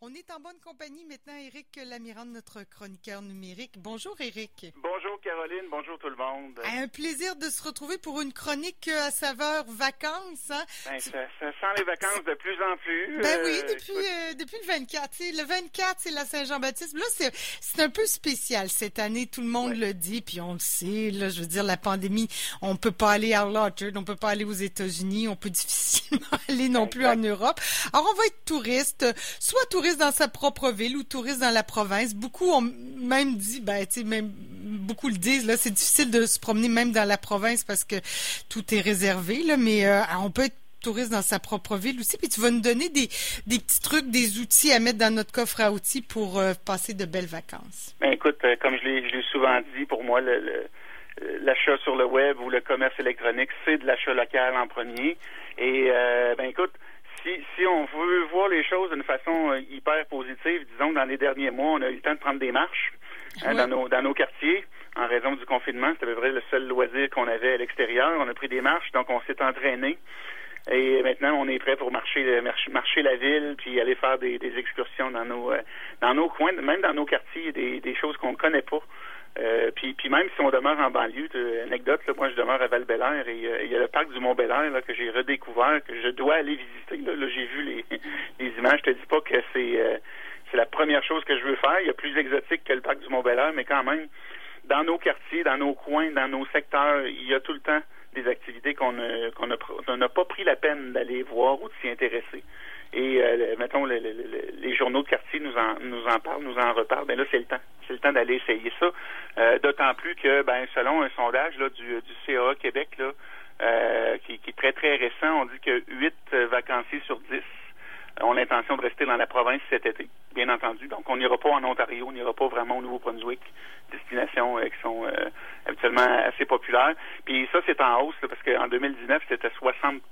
On est en bonne compagnie maintenant, Éric Lamirande, notre chroniqueur numérique. Bonjour, Éric. Bonjour, Caroline. Bonjour, tout le monde. Un plaisir de se retrouver pour une chronique à saveur vacances. Hein? Ben, ça, ça, sent les vacances de plus en plus. Ben oui, euh, depuis, euh, depuis le 24. Le 24, c'est la Saint-Jean-Baptiste. Là, c'est un peu spécial cette année. Tout le monde le dit, puis on le sait. Là, je veux dire, la pandémie, on peut pas aller à L'Orchard, on peut pas aller aux États-Unis, on peut difficilement aller non plus en Europe. Alors, on va être touriste soit touriste dans sa propre ville ou touriste dans la province. Beaucoup ont même dit, ben, même beaucoup le disent, là, c'est difficile de se promener même dans la province parce que tout est réservé, mais euh, on peut être touriste dans sa propre ville aussi. Puis tu vas nous donner des, des petits trucs, des outils à mettre dans notre coffre à outils pour euh, passer de belles vacances. Ben écoute, euh, comme je l'ai souvent dit, pour moi, le, l'achat sur le web ou le commerce électronique, c'est de l'achat local en premier. Et ben écoute, si, on veut voir les choses d'une façon euh, hyper positive, disons que dans les derniers mois, on a eu le temps de prendre des marches hein, dans, nos, dans nos quartiers en raison du confinement. C'était à peu près le seul loisir qu'on avait à l'extérieur. On a pris des marches, donc on s'est entraîné. Et maintenant, on est prêt pour marcher, marcher la ville, puis aller faire des, excursions dans nos, euh, dans nos coins, même dans nos quartiers, des, des choses qu'on ne connaît pas. Euh, puis, puis même si on demeure en banlieue, anecdote, là, moi je demeure à val et euh, il y a le parc du mont là que j'ai redécouvert, que je dois aller visiter. Là, j'ai vu les, les images. Je te dis pas que c'est euh, c'est la première chose que je veux faire. Il y a plus exotique que le parc du mont mais quand même, dans nos quartiers, dans nos coins, dans nos secteurs, il y a tout le temps des activités qu'on n'a pas pris la peine d'aller voir ou de s'y intéresser. Et euh, mettons, les journaux de quartier nous en nous en parlent, nous en reparlent. Ben là, c'est le temps. C'est le temps d'aller essayer ça. Euh, d'autant plus que, ben, selon un sondage là, du, du CA Québec, là, euh, qui, qui, est très, très récent, on dit que 8 vacanciers sur 10 ont l'intention de rester dans la province cet été, bien entendu. Donc, on n'ira pas en Ontario, on n'ira pas vraiment au Nouveau-Brunswick, destinations qui sont habituellement assez populaires. Puis ça, c'est en hausse, parce qu'en 2019, c'était 60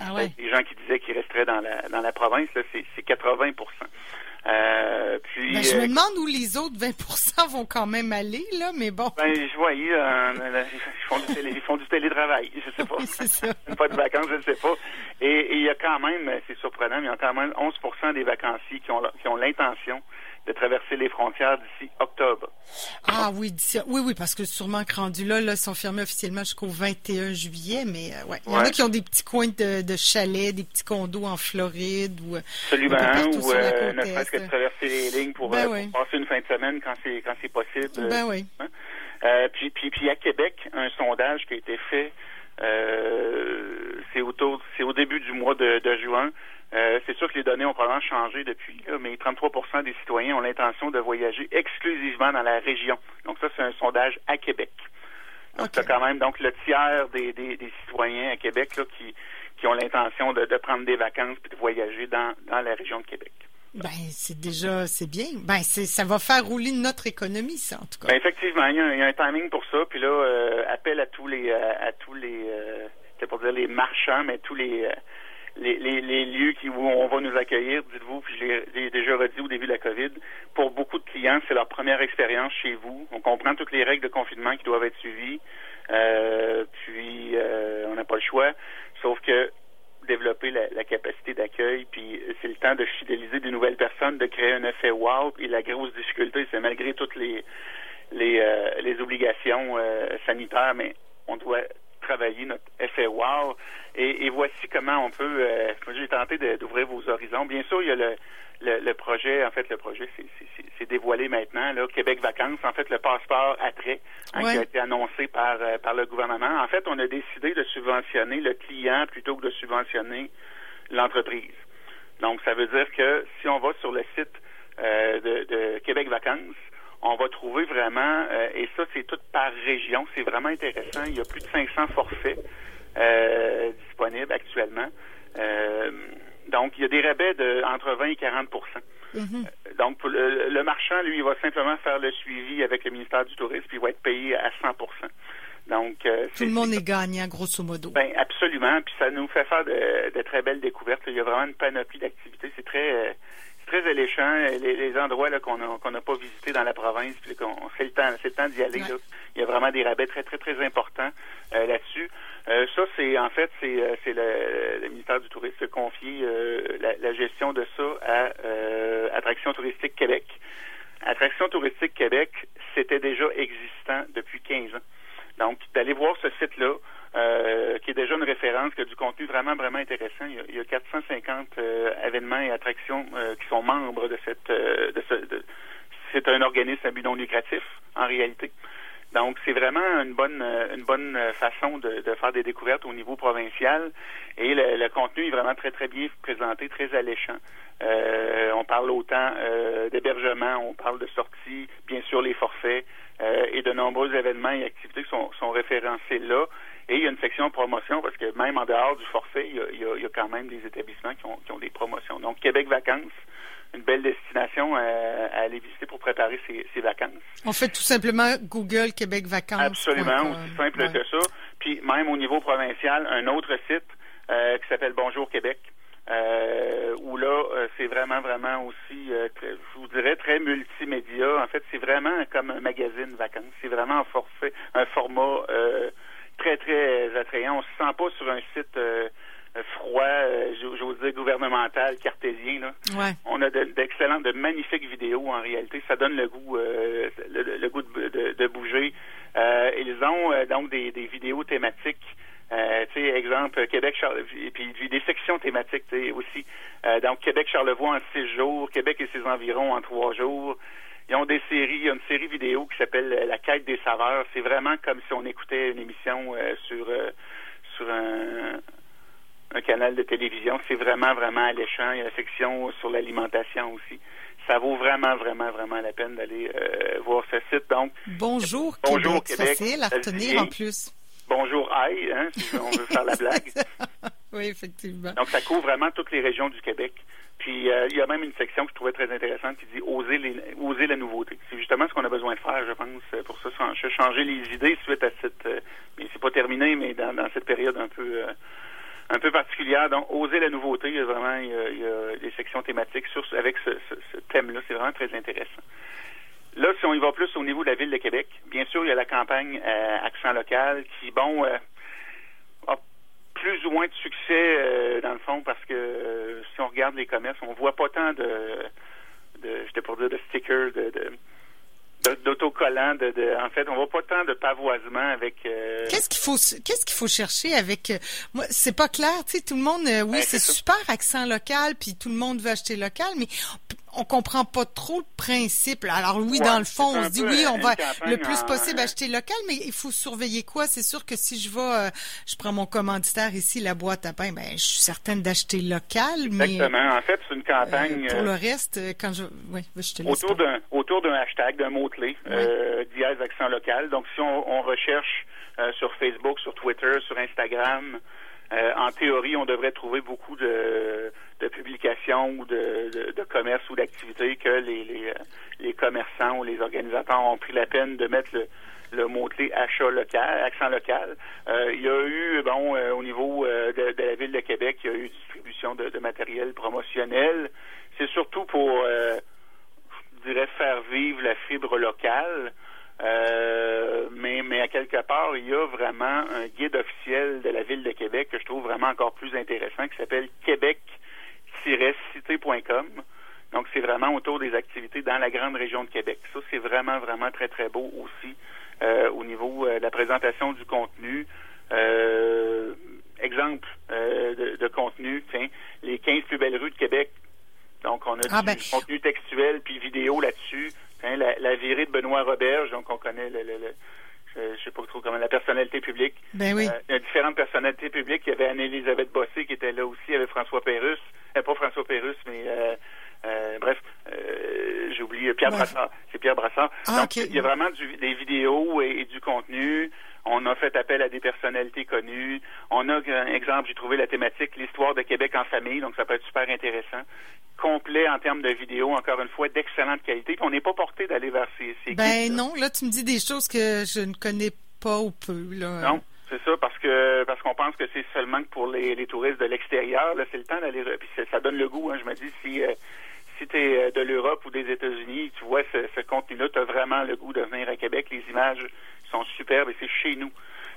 ah ouais. Les gens qui disaient qu'ils resteraient dans la, dans la province, c'est 80 euh, puis, ben, je me euh, demande où les autres 20% vont quand même aller, là, mais bon. Ben, je voyais, euh, ils, font du télé, ils font du télétravail, je sais pas. c'est ça. pas de vacances, je ne sais pas. Et il y a quand même, c'est surprenant, mais il y a quand même 11% des vacanciers qui ont, qui ont l'intention de traverser les frontières d'ici octobre. Ah oui, oui, oui, parce que sûrement que rendu là, là, sont fermés officiellement jusqu'au 21 juillet, mais euh, ouais. Il y en a qui ont des petits coins de, de chalets, des petits condos en Floride ou euh, Absolument, ou euh, ne serait-ce que de traverser les lignes pour, ben passer une fin de semaine quand c'est quand c'est possible. Ben oui. Hein? puis, puis, puis à Québec, un sondage qui a été fait, c'est autour, c'est au début du mois de, de juin. Euh, c'est sûr que les données ont probablement changé depuis, mais 33% des citoyens ont l'intention de voyager exclusivement dans la région. Donc ça, c'est un sondage à Québec. Donc c'est quand même donc le tiers des, citoyens à Québec qui, qui ont l'intention de, prendre des vacances et de voyager dans, dans la région de Québec. Ben, c'est déjà, c'est bien. Ben, c'est, ça va faire rouler notre économie, ça, en tout cas. Ben, effectivement, il y, a un, timing pour ça. Puis là, euh, appel à tous les, euh, à, tous les, c'est pour dire les marchands, mais tous les, les, les, lieux qui, où on va nous accueillir, dites-vous, puis je l'ai déjà redit au début de la COVID, pour beaucoup de clients, c'est leur première expérience chez vous. On comprend toutes les règles de confinement qui doivent être suivies, euh, puis euh, on n'a pas le choix, sauf que développer la, capacité d'accueil, puis c'est le temps de fidéliser des nouvelles personnes, de créer un effet wow, et la grosse difficulté, c'est malgré toutes les les, euh, les obligations sanitaires, mais on doit travailler notre effet wow. Et, voici comment on peut. Euh, j'ai tenté d'ouvrir vos horizons. Bien sûr, il y a le, le, projet. En fait, le projet, c'est dévoilé maintenant. Là, Québec Vacances. En fait, le passeport attrait hein, qui a été annoncé par euh, par le gouvernement. En fait, on a décidé de subventionner le client plutôt que de subventionner l'entreprise. Donc, ça veut dire que si on va sur le site euh, de, de Québec Vacances, on va trouver vraiment, euh, et ça c'est tout par région, c'est vraiment intéressant. Il y a plus de 500 forfaits euh, disponibles actuellement. Euh, donc il y a des rabais de entre 20 et 40 mm-hmm. Donc le, marchand, lui, il va simplement faire le suivi avec le ministère du Tourisme, puis il va être payé à 100% donc, tout le monde est gagnant, grosso modo. Ben absolument. Puis ça nous fait faire de, très belles découvertes. Il y a vraiment une panoplie d'activités. C'est très très alléchant. Les, endroits là, qu'on n'a pas visités dans la province, puis qu'on c'est le temps, c'est le temps d'y aller. Il y a vraiment des rabais très, très, très importants là-dessus. ça, c'est en fait, c'est, c'est le, ministère du Tourisme qui a confié la, gestion de ça à Attraction touristique Québec. Attraction touristique Québec, c'était déjà existant depuis 15 ans. Donc, d'aller voir ce site-là, euh, qui est déjà une référence, qui a du contenu vraiment, vraiment intéressant. Il y a, 450 euh, événements et attractions euh, qui sont membres de cette... de ce, c'est un organisme à but non lucratif, en réalité. Donc, c'est vraiment une bonne une bonne façon de, faire des découvertes au niveau provincial. Et le, contenu est vraiment très, très bien présenté, très alléchant. on parle autant d'hébergement, on parle de sorties, bien sûr les forfaits, euh, et de nombreux événements et activités sont, sont, référencés là. Et il y a une section promotion parce que même en dehors du forfait, il y a, il y a, quand même des établissements qui ont, qui ont, des promotions. Donc, Québec Vacances, une belle destination à, aller visiter pour préparer ses, ses, vacances. On fait tout simplement Google Québec Vacances. Absolument, aussi simple que ça. Puis même au niveau provincial, un autre site euh, qui s'appelle Bonjour Québec. Euh, où là, euh, c'est vraiment, vraiment aussi, euh, je vous dirais, très multimédia. En fait, c'est vraiment comme un magazine vacances. C'est vraiment un forfait, un format très, très attrayant. On se sent pas sur un site froid, j'ose dire gouvernemental, cartésien. Là. Ouais. On a d'excellentes, de, magnifiques vidéos en réalité. Ça donne le goût, le, goût de, de bouger. ils ont donc des, des vidéos thématiques euh, tu sais, exemple, Québec, et puis des sections thématiques aussi. Euh, donc, Québec-Charlevoix en six jours, Québec et ses environs en trois jours. Ils ont des séries, il y a une série vidéo qui s'appelle La quête des saveurs. C'est vraiment comme si on écoutait une émission euh, sur sur un, un, canal de télévision. C'est vraiment, vraiment alléchant. Il y a la section sur l'alimentation aussi. Ça vaut vraiment, vraiment, vraiment la peine d'aller voir ce site. Donc, bonjour, bonjour Québec. Québec. facile à retenir en plus bonjour aïe, hein, si on veut faire la blague. oui, effectivement. Donc, ça couvre vraiment toutes les régions du Québec. Puis, euh, il y a même une section que je trouvais très intéressante qui dit oser, oser la nouveauté. C'est justement ce qu'on a besoin de faire, je pense, pour ça, changer les idées suite à cette. Euh, mais c'est pas terminé, mais dans, cette période un peu. Euh, un peu particulière. Donc, oser la nouveauté, il y a vraiment il y a, des sections thématiques sur, avec ce thème-là. C'est vraiment très intéressant. Là, si on y va plus au niveau de la ville de Québec, bien sûr, il y a la campagne euh, Accent local qui, bon, euh, plus ou moins de succès euh, dans le fond parce que si on regarde les commerces, on voit pas tant de, de j'étais pour dire de stickers, de, d'autocollants, de, de, en fait, on voit pas tant de pavoisement avec. Qu'est-ce qu'il faut, qu'est-ce qu'il faut chercher avec moi C'est pas clair, tu sais, tout le monde, oui, ben, c'est super accent local, puis tout le monde veut acheter local, mais on comprend pas trop le principe. Alors oui, dans le fond, on se dit oui, on va le plus possible acheter local, mais il faut surveiller quoi? C'est sûr que si je vais, euh, je prends mon commanditaire ici, la boîte à pain, ben je suis certaine d'acheter local. Mais, Exactement. En fait, c'est une campagne. Euh, pour le reste, euh, quand je, oui, je te autour d'un autour d'un hashtag, d'un mot clé, dièse accent local. Donc si on, recherche sur Facebook, sur Twitter, sur Instagram. En théorie, on devrait trouver beaucoup de, de publications ou de, de, de commerce ou d'activités que les, les, euh, les, commerçants ou les organisateurs ont pris la peine de mettre le, le mot-clé achat local, accent local. Euh, il y a eu, bon, euh, au niveau de, de, la ville de Québec, il y a eu distribution de, de matériel promotionnel. C'est surtout pour, je dirais, faire vivre la fibre locale. à quelque part, il y a vraiment un guide officiel de la ville de Québec que je trouve vraiment encore plus intéressant qui s'appelle Québec cité.com. Donc, c'est vraiment autour des activités dans la grande région de Québec. Ça, c'est vraiment, vraiment très, très beau aussi euh, au niveau euh, de la présentation du contenu. Euh, exemple de, contenu, tiens, les 15 plus belles rues de Québec. Donc, on a ah, du ben, contenu textuel puis vidéo là-dessus. la, la, virée de Benoît Roberge, donc on connaît le, le, je sais pas trop comment, la personnalité publique. Ben oui. il y a différentes personnalités publiques. Il y avait Anne-Élisabeth Bossé qui était là aussi. Il y avait François Pérusse. Euh, pas François Pérusse, mais euh, euh, bref, j'ai oublié Pierre Brassard. C'est Pierre Brassard. Ah, Donc, il y a vraiment des vidéos et, du contenu. On a fait appel à des personnalités connues. On a, un exemple, j'ai trouvé la thématique l'histoire de Québec en famille, donc ça peut être super intéressant. Complet en termes de vidéos, encore une fois, d'excellente qualité. Puis on n'est pas porté d'aller vers ces, ces Ben non, là tu me dis des choses que je ne connais pas ou peu. Là. Non. C'est ça, parce que parce qu'on pense que c'est seulement pour les, touristes de l'extérieur. Là, c'est le temps d'aller. Puis ça donne le goût. Hein, je me dis si euh, si tu es de l'Europe ou des États-Unis, tu vois ce, ce contenu-là, tu as vraiment le goût de venir à Québec. Les images sont superbes et c'est chez nous.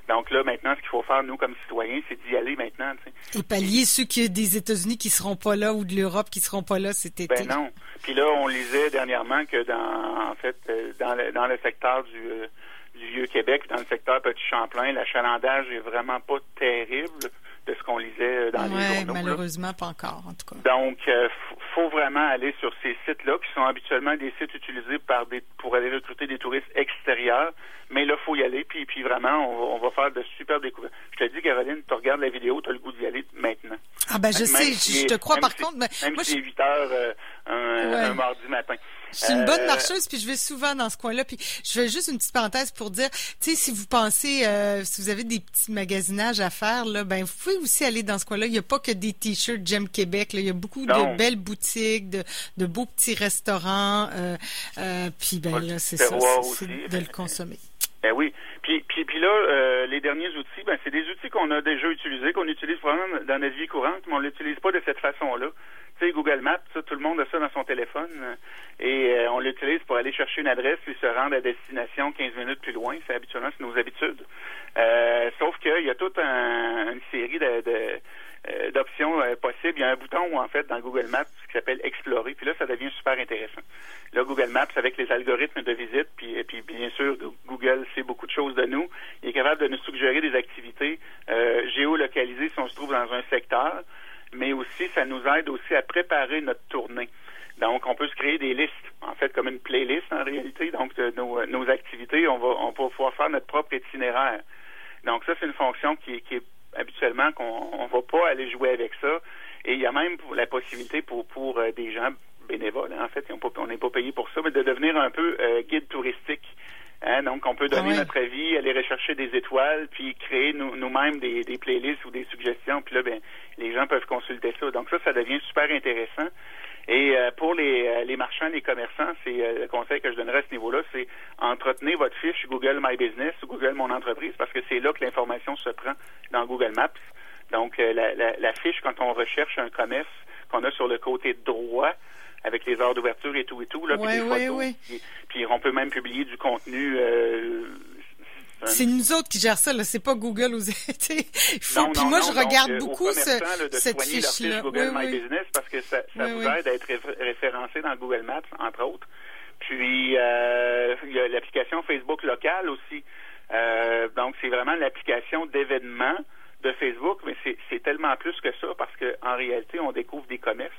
Donc là, maintenant, ce qu'il faut faire, nous, comme citoyens, c'est d'y aller maintenant. sais. Et pallier ceux qui, des États-Unis qui seront pas là ou de l'Europe qui seront pas là cet été. Ben non. Puis là, on lisait dernièrement que dans, en fait, euh, dans le, dans le secteur du, euh, du Vieux-Québec, dans le secteur Petit-Champlain, l'achalandage est vraiment pas terrible de ce qu'on lisait euh, dans les journaux. malheureusement, pas encore, en tout cas. Donc, euh, faut vraiment aller sur ces sites-là, qui sont habituellement des sites utilisés par des, pour aller recruter des touristes extérieurs. Mais là, faut y aller, puis, puis vraiment, on va, faire de super découvertes. Je te dis, Caroline, tu regardes la vidéo, tu as le goût d'y aller maintenant. Ah ben, je sais, je te crois par contre. Mais même si c'est 8 heures euh, un, mardi matin. Je suis une bonne euh, marcheuse, puis je vais souvent dans ce coin-là. Puis je fais juste une petite parenthèse pour dire, tu sais, si vous pensez, euh, si vous avez des petits magasinages à faire, là, ben vous pouvez aussi aller dans ce coin-là. Il n'y a pas que des t-shirts J'aime Québec. Là. Il y a beaucoup de belles boutiques, de, de beaux petits restaurants. Euh, euh, puis ben là, c'est ça, c'est de le consommer. Ben oui. Puis, puis, puis là, euh, les derniers outils, ben, c'est des outils qu'on a déjà utilisés, qu'on utilise vraiment dans notre vie courante, mais on l'utilise pas de cette façon-là. Tu sais, Google Maps, tout le monde a ça dans son téléphone, euh, et euh, on l'utilise pour aller chercher une adresse puis se rendre à destination 15 minutes plus loin. C'est habituellement c'est nos habitudes. sauf qu'il y a toute une série de, de euh, d'options euh, possibles. Il y a un bouton, en fait, dans Google Maps qui s'appelle Explorer, puis là, ça devient super intéressant. Là, Google Maps, avec les algorithmes de visite, puis, et puis bien sûr, de choses de nous. Il est capable de nous suggérer des activités euh, géolocalisées si on se trouve dans un secteur, mais aussi, ça nous aide aussi à préparer notre tournée. Donc, on peut se créer des listes, en fait, comme une playlist en réalité. Donc, de nos, nos activités, on va, pouvoir faire notre propre itinéraire. Donc, ça, c'est une fonction qui, est habituellement qu'on ne va pas aller jouer avec ça. Et il y a même la possibilité pour, pour euh, des gens bénévoles, en fait, on n'est pas payé pour ça, mais de devenir un peu euh, guide touristique. Hein, donc, on peut donner ah notre avis, aller rechercher des étoiles, puis créer nous-mêmes des, des, playlists ou des suggestions. Puis là, ben, les gens peuvent consulter ça. Donc ça, ça devient super intéressant. Et euh, pour les, euh, les marchands, les commerçants, c'est euh, le conseil que je donnerais à ce niveau-là, c'est entretenir votre fiche Google My Business ou Google Mon Entreprise parce que c'est là que l'information se prend dans Google Maps. Donc la, la, la, fiche, quand on recherche un commerce qu'on a sur le côté droit, avec les heures d'ouverture et tout et tout, là, puis des photos. Puis, on peut même publier du contenu euh, c'est nous autres qui gèrent ça, là. C'est pas Google ou faut... Puis moi, je regarde beaucoup ce, de cette fiche-là. Google My Business parce que ça, ça vous aide à être référencé dans Google Maps, entre autres. Puis euh, il y a l'application Facebook locale aussi. Euh, donc c'est vraiment l'application d'événements de Facebook, mais c'est tellement plus que ça parce qu'en réalité, on découvre des commerces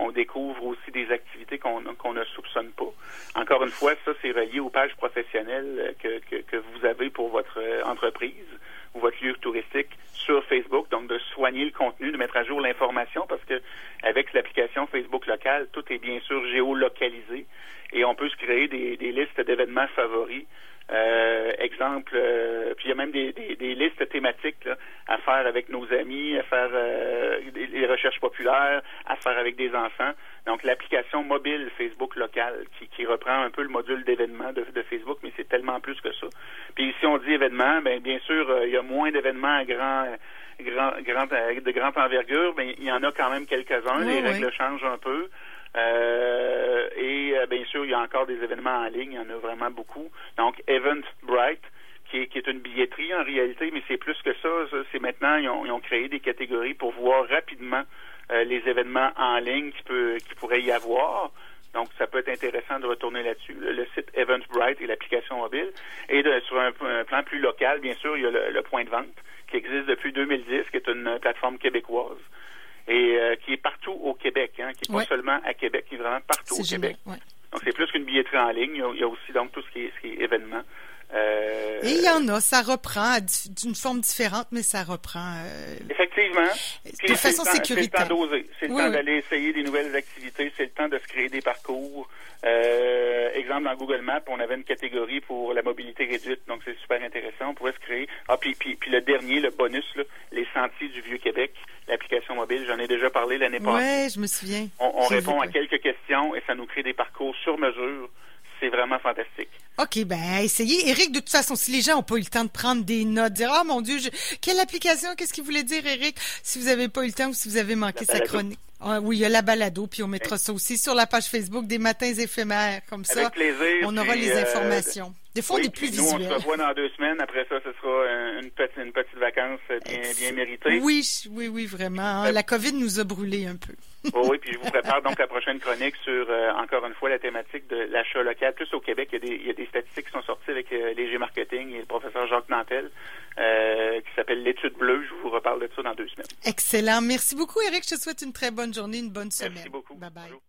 on découvre aussi des activités qu'on ne soupçonne pas. Encore une fois, ça, c'est relié aux pages professionnelles que, que, vous avez pour votre euh, entreprise ou votre lieu touristique sur Facebook. Donc, de soigner le contenu, de mettre à jour l'information parce que avec l'application Facebook locale, tout est bien sûr géolocalisé et on peut se créer des, des listes d'événements favoris euh, exemple, euh, puis il y a même des, des, listes thématiques à faire avec nos amis, à faire euh, des, recherches populaires, à faire avec des enfants. Donc l'application mobile Facebook local qui, qui reprend un peu le module d'événements de, de, Facebook, mais c'est tellement plus que ça. Puis si on dit événements, ben bien sûr il y a moins d'événements à grand grand, grand, de grande envergure, mais il y en a quand même quelques-uns. les règles changent un peu. Euh, et euh, bien sûr, il y a encore des événements en ligne, il y en a vraiment beaucoup. Donc, Eventbrite, qui est, qui est une billetterie en réalité, mais c'est plus que ça. C'est maintenant, ils ont, créé des catégories pour voir rapidement euh, les événements en ligne qui, peut, qui pourrait y avoir. Donc, ça peut être intéressant de retourner là-dessus. Le, site Eventbrite et l'application mobile. Et sur un, plan plus local, bien sûr, il y a le, le, point de vente qui existe depuis 2010, qui est une plateforme québécoise et euh, qui est partout au Québec, hein, qui n'est pas seulement à Québec, qui est vraiment partout au Québec. Donc c'est plus qu'une billetterie en ligne, il y, a, aussi donc tout ce qui est, ce qui est événement. Euh, et il y en a, ça reprend d'une forme différente, mais ça reprend. Euh, Effectivement. de façon sécuritaire. C'est le temps d'oser. C'est le temps d'aller essayer des nouvelles activités. C'est le temps de se créer des parcours. Euh, exemple, dans Google Maps, on avait une catégorie pour la mobilité réduite, donc c'est super intéressant. On pourrait se créer. Ah, puis, puis, puis le dernier, le bonus, là, les sentiers du Vieux-Québec, l'application mobile, j'en ai déjà parlé l'année passée. Oui, je me souviens. On, on répond à quelques questions et ça nous crée des parcours sur mesure c'est vraiment fantastique. OK, ben essayez. Eric, de toute façon, si les gens n'ont pas eu le temps de prendre des notes, dire Ah mon Dieu, quelle application, qu'est-ce qu'il voulait dire, Eric, si vous n'avez pas eu le temps ou si vous avez manqué sa chronique. Ah, oui, il y a la balado, puis on mettra ça aussi sur la page Facebook des matins éphémères, comme ça. Avec plaisir. On aura puis, les euh, informations. Des fois, on est plus nous, on se revoit dans deux semaines. Après ça, ce sera une petite, une petite vacance bien, bien méritée. Oui, oui, oui, vraiment. hein. La COVID nous a brûlé un peu. Oh oui, puis je vous prépare donc la prochaine chronique sur, euh, encore une fois, la thématique de l'achat local. Plus au Québec, il y a des, il y a des statistiques qui sont sorties avec euh, Marketing et le professeur Jacques Nantel, euh, qui s'appelle l'étude bleue. Je vous reparle de ça dans deux semaines. Excellent. Merci beaucoup, Eric. Je te souhaite une très bonne journée, une bonne semaine. Merci beaucoup. Bye bye. Bonjour.